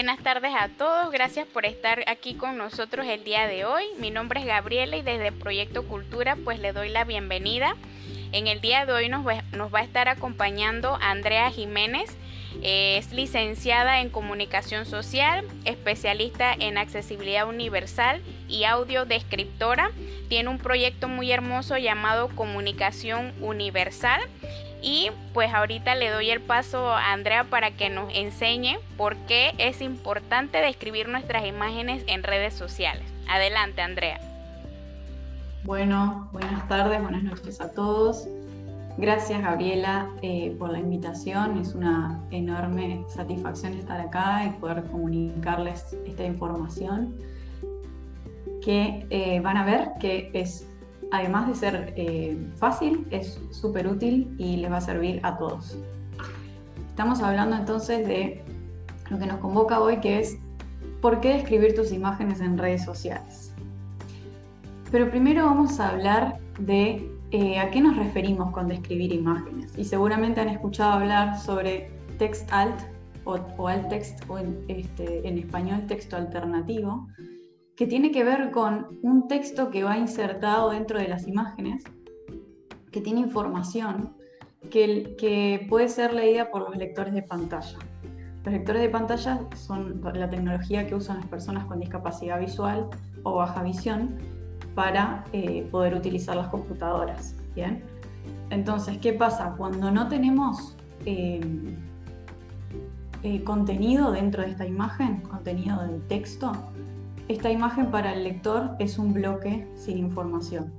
Buenas tardes a todos, gracias por estar aquí con nosotros el día de hoy. Mi nombre es Gabriela y desde Proyecto Cultura pues le doy la bienvenida. En el día de hoy nos va, a estar acompañando Andrea Jiménez. Es licenciada en Comunicación Social, especialista en Accesibilidad Universal y audio descriptora. Tiene un proyecto muy hermoso llamado Comunicación Universal y pues ahorita le doy el paso a Andrea para que nos enseñe por qué es importante describir nuestras imágenes en redes sociales. Adelante, Andrea. Bueno, buenas tardes, buenas noches a todos. Gracias, Gabriela, eh, por la invitación. Es una enorme satisfacción estar acá y poder comunicarles esta información que eh, van a ver que es además de ser eh, fácil, es súper útil y les va a servir a todos. Estamos hablando entonces de lo que nos convoca hoy, que es por qué escribir tus imágenes en redes sociales. Pero primero vamos a hablar de eh, a qué nos referimos con describir imágenes. Y seguramente han escuchado hablar sobre text alt o, alt text o en, este, en español texto alternativo, que tiene que ver con un texto que va insertado dentro de las imágenes, que tiene información que, puede ser leída por los lectores de pantalla. Los lectores de pantalla son la tecnología que usan las personas con discapacidad visual o baja visión para eh, poder utilizar las computadoras. ¿bien? Entonces, ¿qué pasa? Cuando no tenemos eh, eh, contenido dentro de esta imagen, contenido del texto, esta imagen para el lector es un bloque sin información.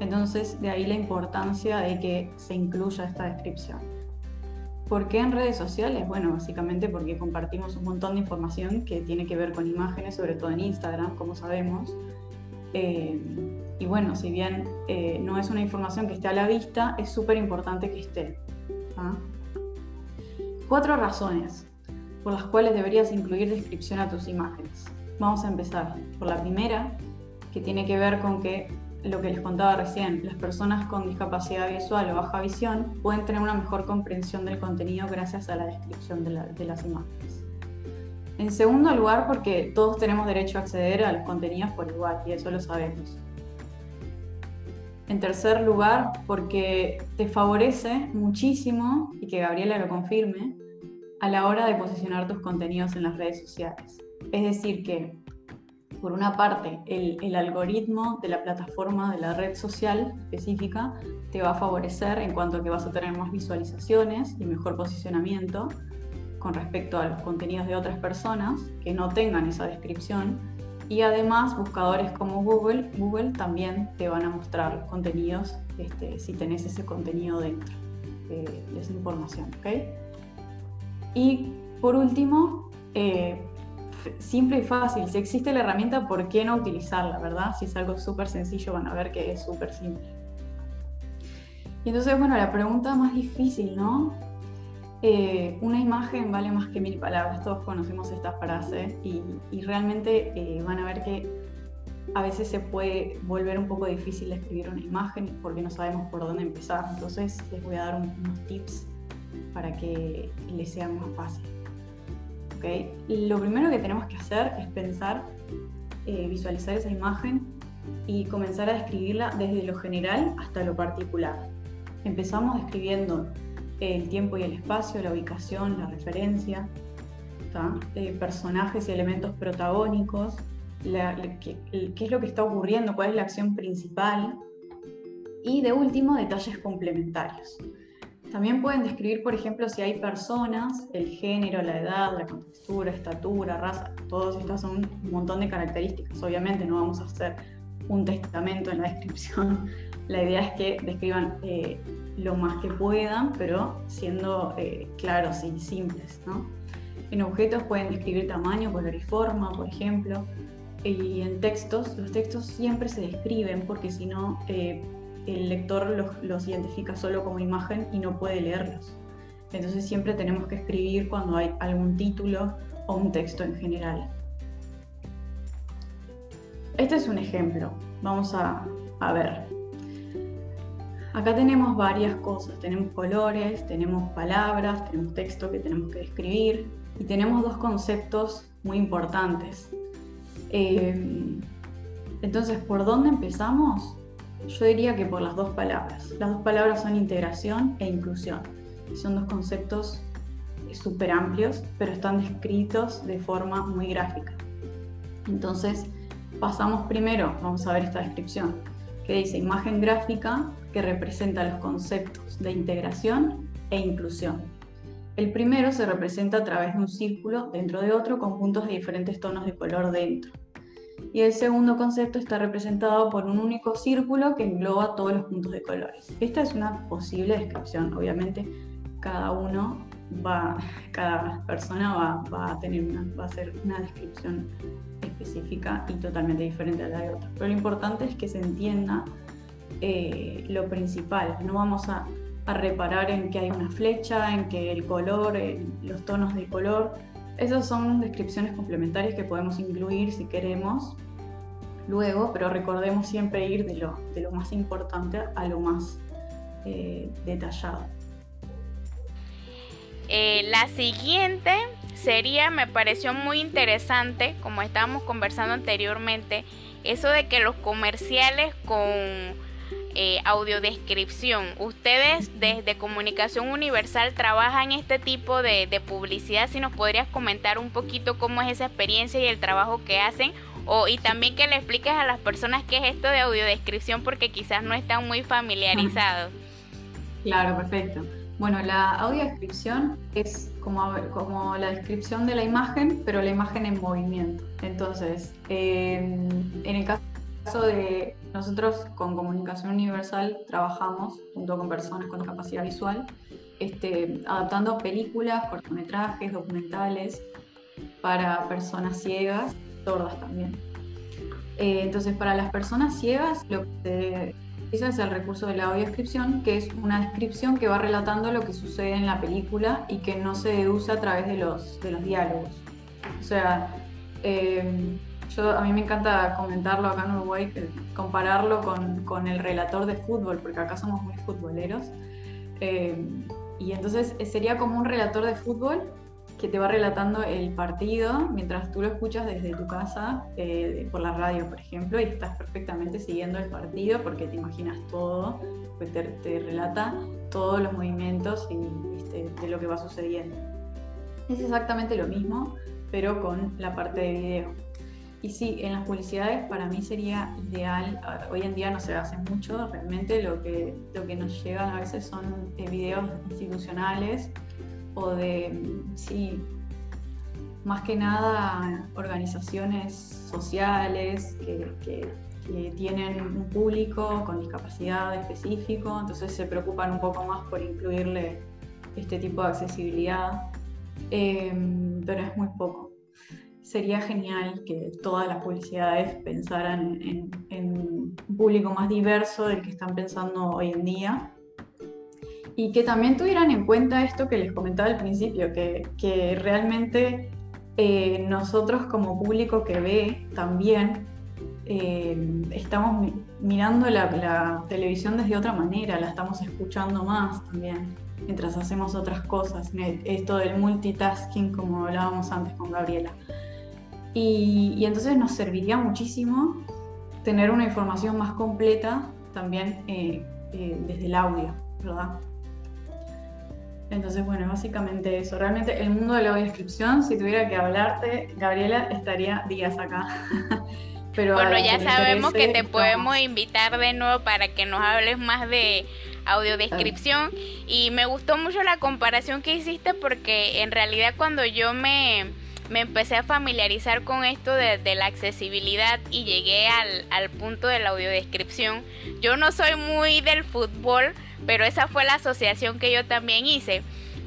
Entonces, de ahí la importancia de que se incluya esta descripción. ¿Por qué en redes sociales? Bueno, básicamente porque compartimos un montón de información que tiene que ver con imágenes, sobre todo en Instagram, como sabemos. Eh, y bueno, si bien eh, no es una información que esté a la vista, es súper importante que esté. ¿ah? Cuatro razones por las cuales deberías incluir descripción a tus imágenes. Vamos a empezar por la primera, que tiene que ver con que lo que les contaba recién, las personas con discapacidad visual o baja visión pueden tener una mejor comprensión del contenido gracias a la descripción de, las imágenes. En segundo lugar, porque todos tenemos derecho a acceder a los contenidos por igual, y eso lo sabemos. En tercer lugar, porque te favorece muchísimo, y que Gabriela lo confirme, a la hora de posicionar tus contenidos en las redes sociales. Es decir, que por una parte el, algoritmo de la plataforma, de la red social específica, te va a favorecer en cuanto a que vas a tener más visualizaciones y mejor posicionamiento con respecto a los contenidos de otras personas que no tengan esa descripción. Y además buscadores como Google, Google también te van a mostrar contenidos este, si tenés ese contenido dentro de, esa información. Y por último, eh, simple y fácil. Si existe la herramienta, ¿por qué no utilizarla, verdad? Si es algo súper sencillo, van a ver que es súper simple. Y entonces, bueno, la pregunta más difícil, ¿no? Eh, una imagen vale más que mil palabras, todos conocemos esta frase y, realmente eh, van a ver que a veces se puede volver un poco difícil escribir una imagen porque no sabemos por dónde empezar. Entonces les voy a dar unos tips para que les sea más fácil. Lo primero que tenemos que hacer es pensar, eh, visualizar esa imagen y comenzar a describirla desde lo general hasta lo particular. Empezamos describiendo el tiempo y el espacio, la ubicación, la referencia, eh, personajes y elementos protagónicos, qué es lo que está ocurriendo, cuál es la acción principal y de último detalles complementarios. También pueden describir, por ejemplo, si hay personas, el género, la edad, la contextura, estatura, raza, todas estas son un montón de características. Obviamente no vamos a hacer un testamento en la descripción. La idea es que describan eh, lo más que puedan, pero siendo eh, claros y simples. En objetos pueden describir tamaño, color y forma, por ejemplo. Y en textos, los textos siempre se describen porque si no eh, el lector los, identifica solo como imagen y no puede leerlos. Entonces siempre tenemos que escribir cuando hay algún título o un texto en general. Este es un ejemplo. Vamos a, a ver. Acá tenemos varias cosas. Tenemos colores, tenemos palabras, tenemos texto que tenemos que escribir. y tenemos dos conceptos muy importantes. Eh, entonces, ¿por dónde empezamos? Yo diría que por las dos palabras. Las dos palabras son integración e inclusión. Son dos conceptos súper amplios, pero están descritos de forma muy gráfica. Entonces, pasamos primero, vamos a ver esta descripción, que dice imagen gráfica que representa los conceptos de integración e inclusión. El primero se representa a través de un círculo dentro de otro con puntos de diferentes tonos de color dentro. Y el segundo concepto está representado por un único círculo que engloba todos los puntos de colores. Esta es una posible descripción, obviamente cada uno va, cada persona va, a tener una, va a hacer una descripción específica y totalmente diferente a la de otra. Pero lo importante es que se entienda eh, lo principal. No vamos a, reparar en que hay una flecha, en que el color, los tonos de color. Esas son descripciones complementarias que podemos incluir si queremos luego, pero recordemos siempre ir de lo, de lo más importante a lo más eh, detallado. Eh, la siguiente sería, me pareció muy interesante, como estábamos conversando anteriormente, eso de que los comerciales con eh, audiodescripción, ustedes desde Comunicación Universal trabajan este tipo de, publicidad, si nos podrías comentar un poquito cómo es esa experiencia y el trabajo que hacen, o, y también que le expliques a las personas qué es esto de audiodescripción porque quizás no están muy familiarizados. Claro, perfecto. Bueno, la audiodescripción es como, como la descripción de la imagen, pero la imagen en movimiento. Entonces, en el caso de nosotros con Comunicación Universal trabajamos junto con personas con capacidad visual, este, adaptando películas, cortometrajes, documentales para personas ciegas, sordas también. Eh, entonces, para las personas ciegas, lo que ese es el recurso de la audiodescripción, que es una descripción que va relatando lo que sucede en la película y que no se deduce a través de los, de los diálogos. O sea, em, yo, a mí me encanta comentarlo acá en Uruguay, compararlo con, con, el relator de fútbol, porque acá somos muy futboleros. Em, y entonces sería como un relator de fútbol que te va relatando el partido mientras tú lo escuchas desde tu casa, eh, por la radio, por ejemplo, y estás perfectamente siguiendo el partido porque te imaginas todo, pues te, relata todos los movimientos y este, de lo que va sucediendo. Es exactamente lo mismo, pero con la parte de video. Y sí, en las publicidades para mí sería ideal, hoy en día no se hace mucho, realmente lo que, lo que nos llegan a veces son eh, videos institucionales o de, sí, más que nada organizaciones sociales que, tienen un público con discapacidad específico, entonces se preocupan un poco más por incluirle este tipo de accesibilidad, em, pero es muy poco. Sería genial que todas las publicidades pensaran en, en un público más diverso del que están pensando hoy en día y que también tuvieran en cuenta esto que les comentaba al principio, que, que realmente eh, nosotros como público que ve también eh, estamos mirando la, televisión desde otra manera, la estamos escuchando más también mientras hacemos otras cosas, esto del multitasking como hablábamos antes con Gabriela. Y, y entonces nos serviría muchísimo tener una información más completa también eh, desde el audio, ¿verdad? Entonces, bueno, básicamente eso. Realmente el mundo de la audiodescripción, si tuviera que hablarte, Gabriela, estaría días acá. Pero bueno, ya sabemos que te podemos invitar de nuevo para que nos hables más de audiodescripción. Y me gustó mucho la comparación que hiciste porque en realidad cuando yo me, me empecé a familiarizar con esto de, de la accesibilidad y llegué al, al punto de la audiodescripción, yo no soy muy del fútbol pero esa fue la asociación que yo también hice.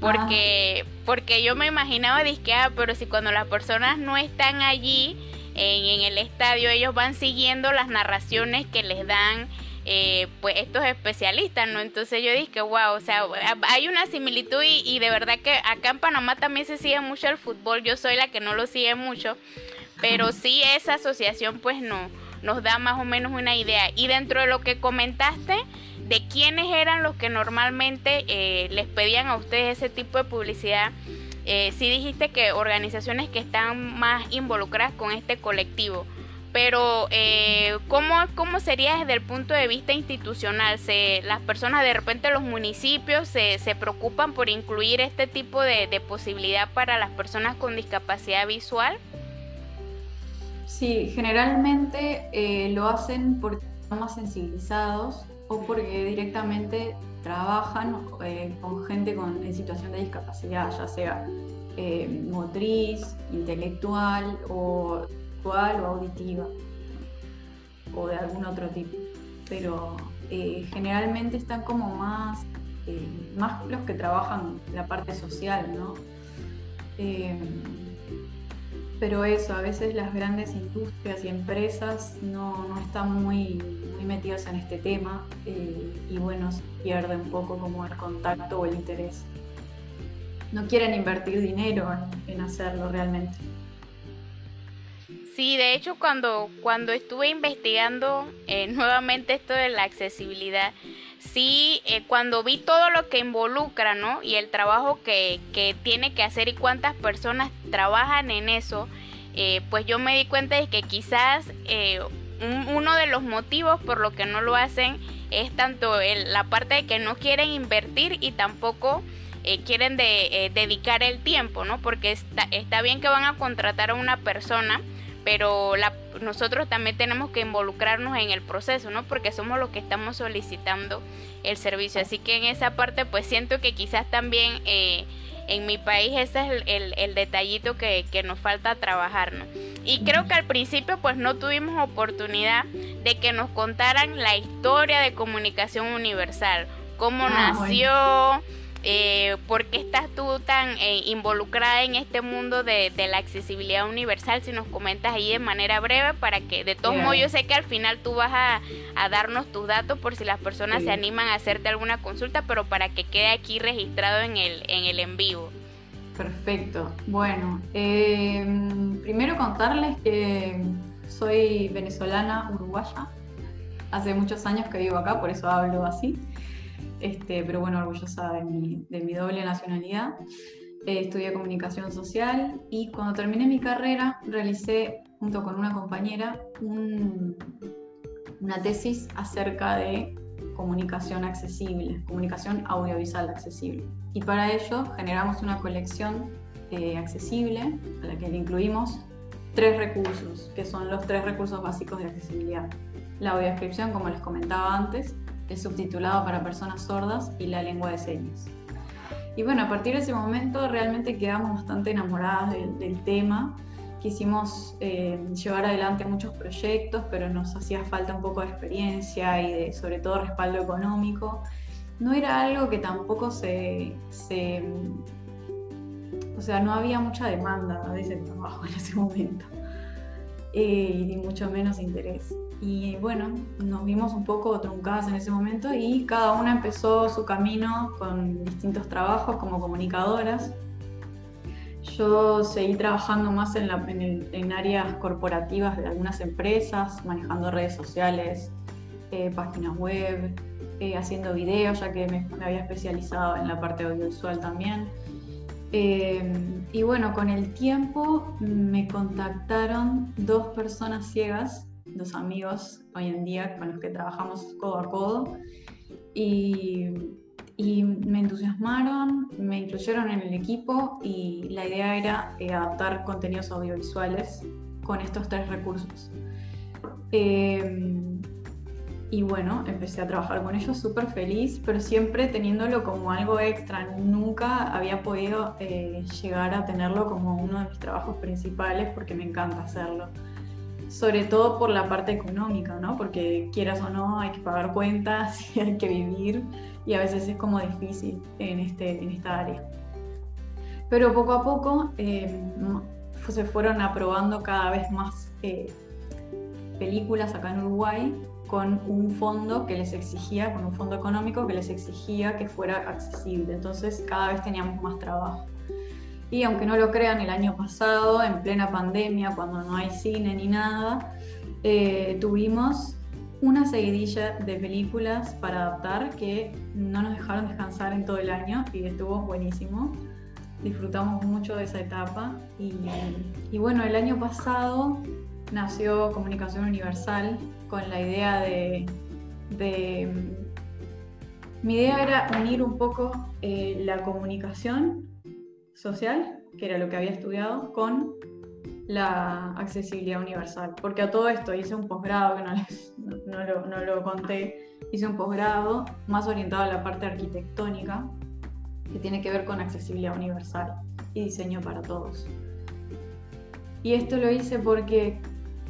Porque, porque yo me imaginaba disque, ah, pero si cuando las personas no están allí en, el estadio, ellos van siguiendo las narraciones que les dan eh, pues estos especialistas, ¿no? Entonces yo dije, wow, o sea, hay una similitud y, y, de verdad que acá en Panamá también se sigue mucho el fútbol, yo soy la que no lo sigue mucho, pero sí esa asociación pues no, nos da más o menos una idea. Y dentro de lo que comentaste, de quiénes eran los que normalmente eh, les pedían a ustedes ese tipo de publicidad, eh, sí dijiste que organizaciones que están más involucradas con este colectivo, pero eh, ¿cómo, ¿cómo, sería desde el punto de vista institucional? ¿Se, ¿Las personas de repente los municipios se, se preocupan por incluir este tipo de, de posibilidad para las personas con discapacidad visual? Sí, generalmente eh, lo hacen porque están más sensibilizados o porque directamente trabajan eh, con gente con, en situación de discapacidad, ya sea motriz, intelectual o visual o auditiva o de algún otro tipo. Pero generalmente están como más, más los que trabajan la parte social, ¿no? pero eso, a veces las grandes industrias y empresas no, están muy, muy metidas en este tema eh, y bueno, se pierde un poco como el contacto o el interés. No quieren invertir dinero en, hacerlo realmente. Sí, de hecho cuando, cuando estuve investigando eh, nuevamente esto de la accesibilidad, sí, eh, cuando vi todo lo que involucra, ¿no? Y el trabajo que, que tiene que hacer y cuántas personas trabajan en eso, eh, pues yo me di cuenta de que quizás eh, uno de los motivos por lo que no lo hacen es tanto la parte de que no quieren invertir y tampoco quieren de, dedicar el tiempo, ¿no? Porque está, está bien que van a contratar a una persona, pero la, nosotros también tenemos que involucrarnos en el proceso, ¿no? Porque somos los que estamos solicitando el servicio. Así que en esa parte, pues siento que quizás también eh, en mi país ese es el, detallito que, nos falta trabajar, ¿no? Y creo que al principio, pues no tuvimos oportunidad de que nos contaran la historia de comunicación universal, cómo ah, nació eh, ¿por qué estás tú tan eh, involucrada en este mundo de, la accesibilidad universal? Si nos comentas ahí de manera breve para que de todos modos yo sé que al final tú vas a, darnos tus datos por si las personas se animan a hacerte alguna consulta, pero para que quede aquí registrado en el en, el en vivo. Perfecto. Bueno, eh, primero contarles que soy venezolana uruguaya. Hace muchos años que vivo acá, por eso hablo así. Este, pero bueno, orgullosa de mi, de mi doble nacionalidad. Eh, estudié comunicación social y cuando terminé mi carrera realicé junto con una compañera una tesis acerca de comunicación accesible, comunicación audiovisual accesible. Y para ello generamos una colección eh, accesible a la que le incluimos tres recursos, que son los tres recursos básicos de accesibilidad. La audiodescripción, como les comentaba antes, el subtitulado para personas sordas y la lengua de señas. Y bueno, a partir de ese momento realmente quedamos bastante enamoradas del, tema. Quisimos eh, llevar adelante muchos proyectos, pero nos hacía falta un poco de experiencia y de, sobre todo respaldo económico. No era algo que tampoco se, se o sea, no había mucha demanda de ese trabajo en ese momento. Eh, y ni mucho menos interés. Y bueno, nos vimos un poco truncadas en ese momento y cada una empezó su camino con distintos trabajos como comunicadoras. Yo seguí trabajando más en, en, áreas corporativas de algunas empresas, manejando redes sociales, eh, páginas web, eh, haciendo videos, ya que me, me, había especializado en la parte audiovisual también. Eh, y bueno, con el tiempo me contactaron dos personas ciegas dos amigos hoy en día con los que trabajamos codo a codo y, me entusiasmaron, me incluyeron en el equipo y la idea era eh, adaptar contenidos audiovisuales con estos tres recursos. Eh, y bueno, empecé a trabajar con ellos súper feliz, pero siempre teniéndolo como algo extra. Nunca había podido eh, llegar a tenerlo como uno de mis trabajos principales porque me encanta hacerlo sobre todo por la parte económica, ¿no? Porque quieras o no, hay que pagar cuentas y hay que vivir y a veces es como difícil en, este, en esta área. Pero poco a poco eh, se fueron aprobando cada vez más eh, películas acá en Uruguay con un fondo que les exigía, con un fondo económico que les exigía que fuera accesible. Entonces cada vez teníamos más trabajo. Y aunque no lo crean, el año pasado, en plena pandemia, cuando no hay cine ni nada, eh, tuvimos una seguidilla de películas para adaptar que no nos dejaron descansar en todo el año y estuvo buenísimo. disfrutamos mucho de esa etapa. Y, bueno, el año pasado nació Comunicación Universal con la idea de, de mi idea era unir un poco eh, la comunicación social, que era lo que había estudiado, con la accesibilidad universal. Porque a todo esto hice un posgrado, que no, lo, no lo conté, hice un posgrado más orientado a la parte arquitectónica, que tiene que ver con accesibilidad universal y diseño para todos. Y esto lo hice porque,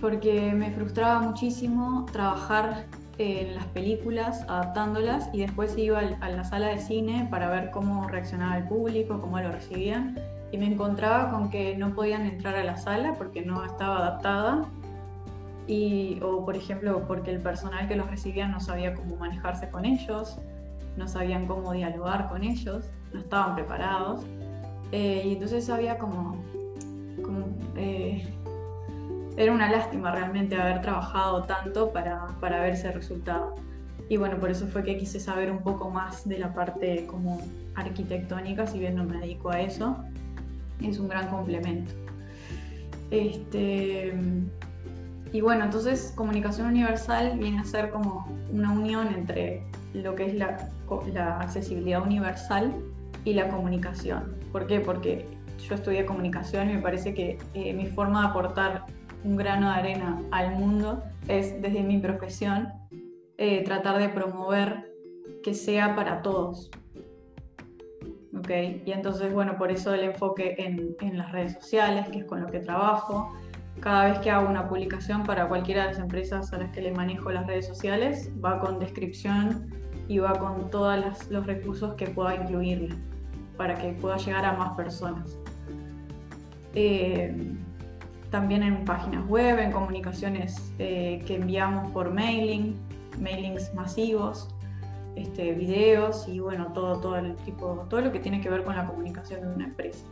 porque me frustraba muchísimo trabajar en las películas, adaptándolas, y después iba a la sala de cine para ver cómo reaccionaba el público, cómo lo recibían, y me encontraba con que no podían entrar a la sala porque no estaba adaptada, y, o por ejemplo porque el personal que los recibía no sabía cómo manejarse con ellos, no sabían cómo dialogar con ellos, no estaban preparados, eh, y entonces había como, como eh, era una lástima realmente haber trabajado tanto para, para ver ese resultado. Y bueno, por eso fue que quise saber un poco más de la parte como arquitectónica, si bien no me dedico a eso, es un gran complemento. Este, y bueno, entonces comunicación universal viene a ser como una unión entre lo que es la, la accesibilidad universal y la comunicación. ¿Por qué? Porque yo estudié comunicación y me parece que eh, mi forma de aportar un grano de arena al mundo es desde mi profesión eh, tratar de promover que sea para todos. ¿Ok? Y entonces, bueno, por eso el enfoque en, en las redes sociales, que es con lo que trabajo. Cada vez que hago una publicación para cualquiera de las empresas a las que le manejo las redes sociales, va con descripción y va con todos los recursos que pueda incluirle para que pueda llegar a más personas. Eh, también en páginas web, en comunicaciones eh, que enviamos por mailing, mailings masivos, este, videos y bueno, todo, todo el tipo, todo lo que tiene que ver con la comunicación de una empresa.